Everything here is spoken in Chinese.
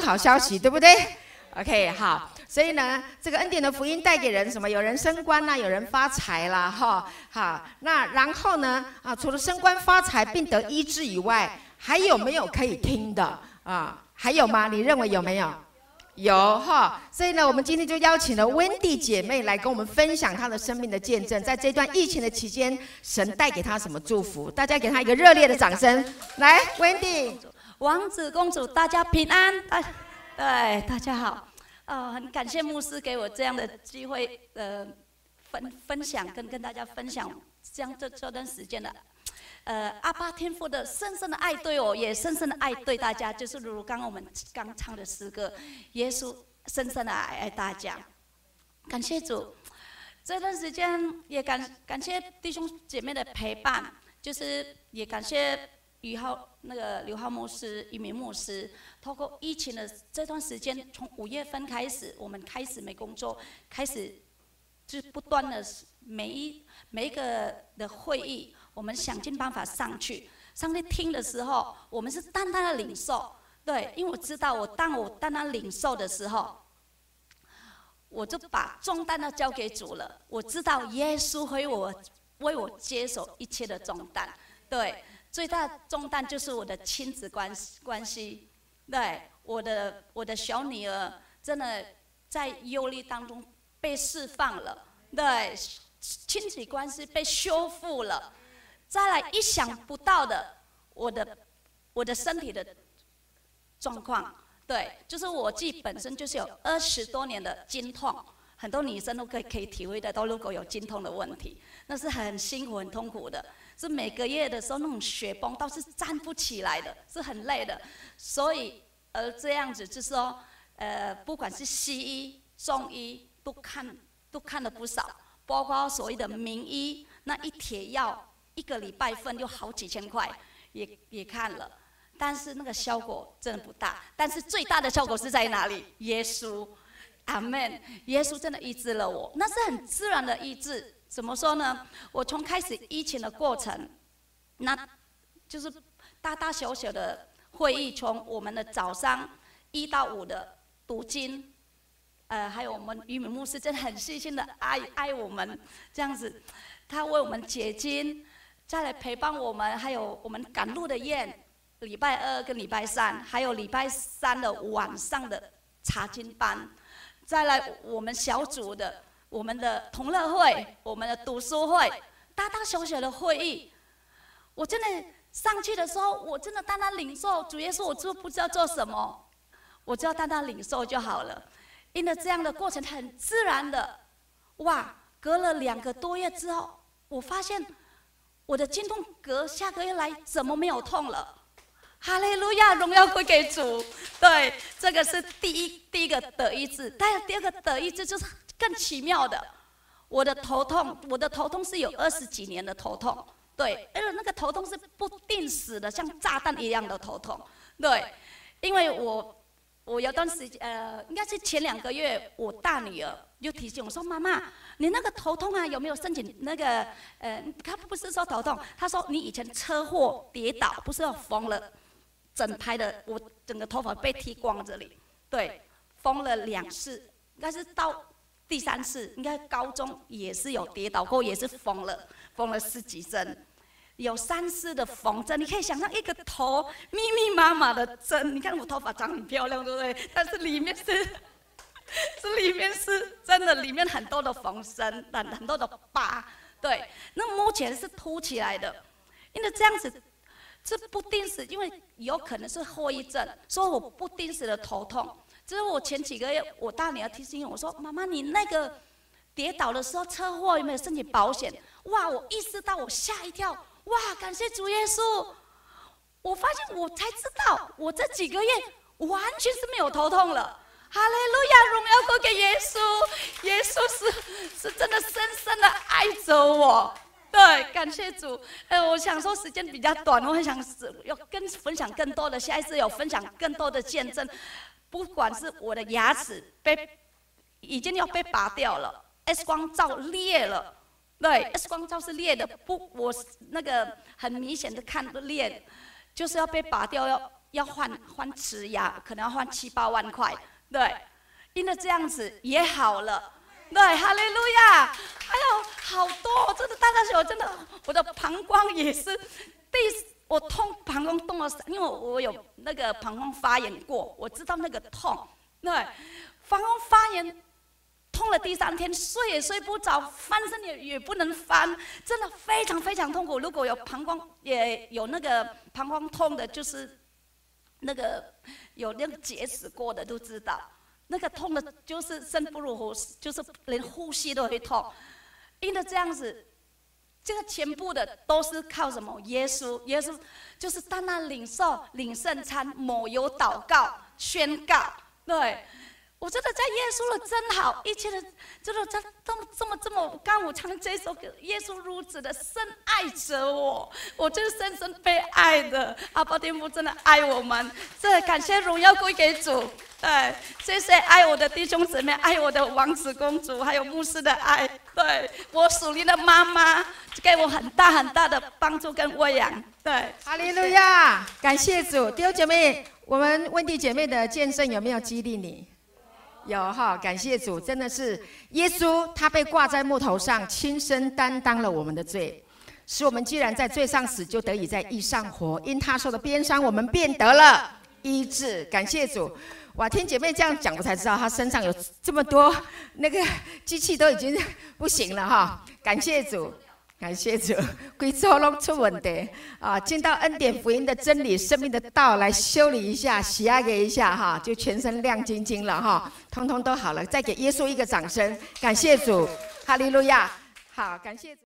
好消息，对不对？OK，好。所以呢，这个恩典的福音带给人什么？有人升官啦，有人发财啦，哈，好。那然后呢，啊，除了升官发财并得医治以外，还有没有可以听的啊？还有吗？你认为有没有？有哈。所以呢，我们今天就邀请了温蒂姐妹来跟我们分享她的生命的见证，在这段疫情的期间，神带给她什么祝福？大家给她一个热烈的掌声。来，温蒂，王子公主，大家平安。哎，对，大家好。呃，很感谢牧师给我这样的机会，呃，分分享跟跟大家分享这样这这段时间的，呃，阿爸天父的深深的爱对我，也深深的爱对大家，就是如刚刚我们刚唱的诗歌，耶稣深深的爱爱大家，感谢主，这段时间也感感谢弟兄姐妹的陪伴，就是也感谢。于浩那个刘浩牧师、一名牧师，透过疫情的这段时间，从五月份开始，我们开始没工作，开始就不断的每一每一个的会议，我们想尽办法上去，上去听的时候，我们是单单的领受，对，因为我知道我当我单单领受的时候，我就把重担都交给主了，我知道耶稣会我为我接手一切的重担，对。最大重担就是我的亲子关关系，对，我的我的小女儿真的在忧虑当中被释放了，对，亲子关系被修复了，再来意想不到的，我的我的身体的状况，对，就是我自己本身就是有二十多年的经痛，很多女生都可以可以体会得到，如果有经痛的问题，那是很辛苦很痛苦的。是每个月的时候那种血崩，倒是站不起来的，是很累的。所以，呃，这样子就是说，呃，不管是西医、中医都看，都看了不少，包括所谓的名医，那一帖药一个礼拜份就好几千块，也也看了，但是那个效果真的不大。但是最大的效果是在哪里？耶稣，阿门。耶稣真的医治了我，那是很自然的医治。怎么说呢？我从开始疫情的过程，那就是大大小小的会议，从我们的早上一到五的读经，呃，还有我们于敏牧师真的很细心的爱爱我们，这样子，他为我们解经，再来陪伴我们，还有我们赶路的宴，礼拜二跟礼拜三，还有礼拜三的晚上的查经班，再来我们小组的。我们的同乐会，我们的读书会，大大小小的会议，我真的上去的时候，我真的单单领受。主耶稣，我就不知道做什么，我只要单单领受就好了。因为这样的过程很自然的，哇！隔了两个多月之后，我发现我的经痛隔下个月来怎么没有痛了？哈利路亚，荣耀归给主。对，这个是第一第一个得医治，但是第二个得医治就是。更奇妙的，我的头痛，我的头痛是有二十几年的头痛，对，而且那个头痛是不定时的，像炸弹一样的头痛，对，因为我我有段时间，呃，应该是前两个月，我大女儿就提醒我说：“妈妈，你那个头痛啊，有没有申请那个？呃，她不是说头痛，她说你以前车祸跌倒，不是要疯了整排的，我整个头发被剃光这里，对，缝了两次，应该是到。”第三次应该高中也是有跌倒过，也是缝了缝了十几针，有三次的缝针，你可以想象一个头密密麻麻的针，你看我头发长很漂亮，对不对？但是里面是，这里面是真的，里面很多的缝针，很很多的疤，对。那目前是凸起来的，因为这样子，这不定时，因为有可能是后遗症，所以我不定时的头痛。就是我前几个月，我大女儿提醒我说：“妈妈，你那个跌倒的时候车祸有没有申请保险？”哇，我意识到，我吓一跳。哇，感谢主耶稣！我发现我才知道，我这几个月完全是没有头痛了。哈利路亚，荣耀归给耶稣！耶稣是是真的深深的爱着我。对，感谢主。呃，我想说时间比较短，我很想要跟分享更多的，下一次有分享更多的见证。不管是我的牙齿被已经要被拔掉了，X 光照裂了，对，X 光照是裂的，不，我那个很明显的看裂，就是要被拔掉，要要换换瓷牙，可能要换七八万块，对，因为这样子也好了，对，哈利路亚，还有好多，真的大大小小，真的，我的膀胱也是，第我痛膀胱痛了，因为我有那个膀胱发炎过，我知道那个痛，对，膀胱发炎。痛了第三天，睡也睡不着，翻身也也不能翻，真的非常非常痛苦。如果有膀胱也有那个膀胱痛的，就是那个有那个结石过的都知道，那个痛的就是生不如活，就是连呼吸都会痛。因为这样子，这个全部的都是靠什么？耶稣，耶稣就是在那领受领圣餐，抹油祷告宣告，对。我真的在耶稣的真好，一切的，就是这这么这么这么，刚我唱这首歌，耶稣如此的深爱着我，我就是深深被爱的。阿爸天父真的爱我们，这感谢荣耀归给主。对，谢谢爱我的弟兄姊妹，爱我的王子公主，还有牧师的爱。对我属灵的妈妈，给我很大很大的帮助跟喂养。对，哈利路亚，感谢主。弟兄姐妹，我们温蒂姐妹的见证有没有激励你？有哈，感谢主，真的是耶稣，他被挂在木头上，亲身担当了我们的罪，使我们既然在罪上死，就得以在义上活。因他受的鞭伤，我们便得了医治。感谢主，哇，听姐妹这样讲，我才知道他身上有这么多 那个机器都已经不行了哈。感谢主。感谢主，贵州拢出问题啊！见到恩典福音的真理、生命的道来修理一下、洗阿给一下哈，就全身亮晶晶了哈，通通都好了。再给耶稣一个掌声，感谢主，哈利路亚！好，感谢主。